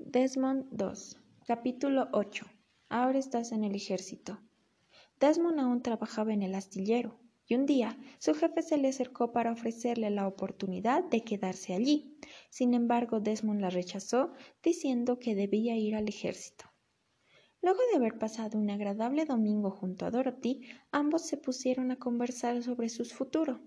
Desmond 2, capítulo 8. Ahora estás en el ejército. Desmond aún trabajaba en el astillero, y un día su jefe se le acercó para ofrecerle la oportunidad de quedarse allí. Sin embargo, Desmond la rechazó, diciendo que debía ir al ejército. Luego de haber pasado un agradable domingo junto a Dorothy, ambos se pusieron a conversar sobre su futuro.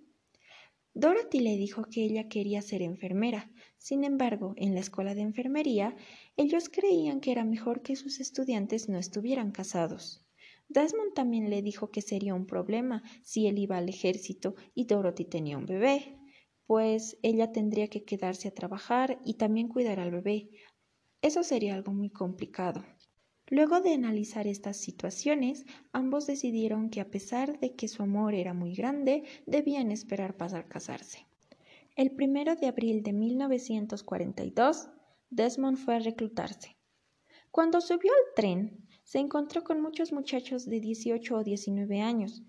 Dorothy le dijo que ella quería ser enfermera. Sin embargo, en la escuela de enfermería, ellos creían que era mejor que sus estudiantes no estuvieran casados. Desmond también le dijo que sería un problema si él iba al ejército y Dorothy tenía un bebé, pues ella tendría que quedarse a trabajar y también cuidar al bebé. Eso sería algo muy complicado. Luego de analizar estas situaciones, ambos decidieron que a pesar de que su amor era muy grande, debían esperar para casarse. El primero de abril de 1942, Desmond fue a reclutarse. Cuando subió al tren, se encontró con muchos muchachos de 18 o 19 años,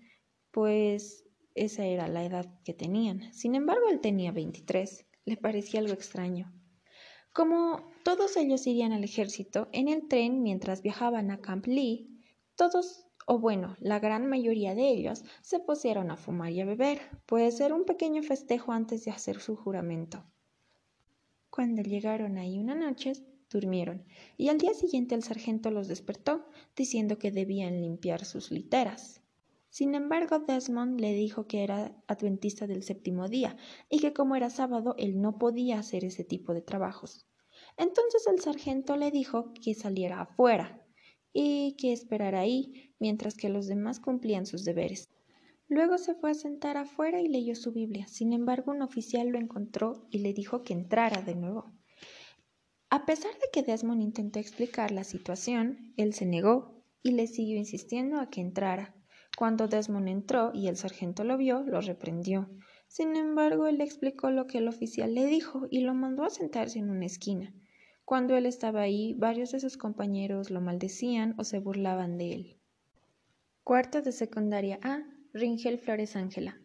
pues esa era la edad que tenían. Sin embargo, él tenía 23. Le parecía algo extraño. Como todos ellos irían al ejército, en el tren mientras viajaban a Camp Lee, todos, o bueno, la gran mayoría de ellos, se pusieron a fumar y a beber, pues era un pequeño festejo antes de hacer su juramento. Cuando llegaron ahí una noche, durmieron, y al día siguiente el sargento los despertó, diciendo que debían limpiar sus literas. Sin embargo, Desmond le dijo que era adventista del séptimo día y que como era sábado él no podía hacer ese tipo de trabajos. Entonces el sargento le dijo que saliera afuera y que esperara ahí mientras que los demás cumplían sus deberes. Luego se fue a sentar afuera y leyó su Biblia. Sin embargo, un oficial lo encontró y le dijo que entrara de nuevo. A pesar de que Desmond intentó explicar la situación, él se negó y le siguió insistiendo a que entrara. Cuando Desmond entró y el sargento lo vio, lo reprendió. Sin embargo, él explicó lo que el oficial le dijo y lo mandó a sentarse en una esquina. Cuando él estaba ahí, varios de sus compañeros lo maldecían o se burlaban de él. Cuarto de secundaria A. Ringel Flores Ángela.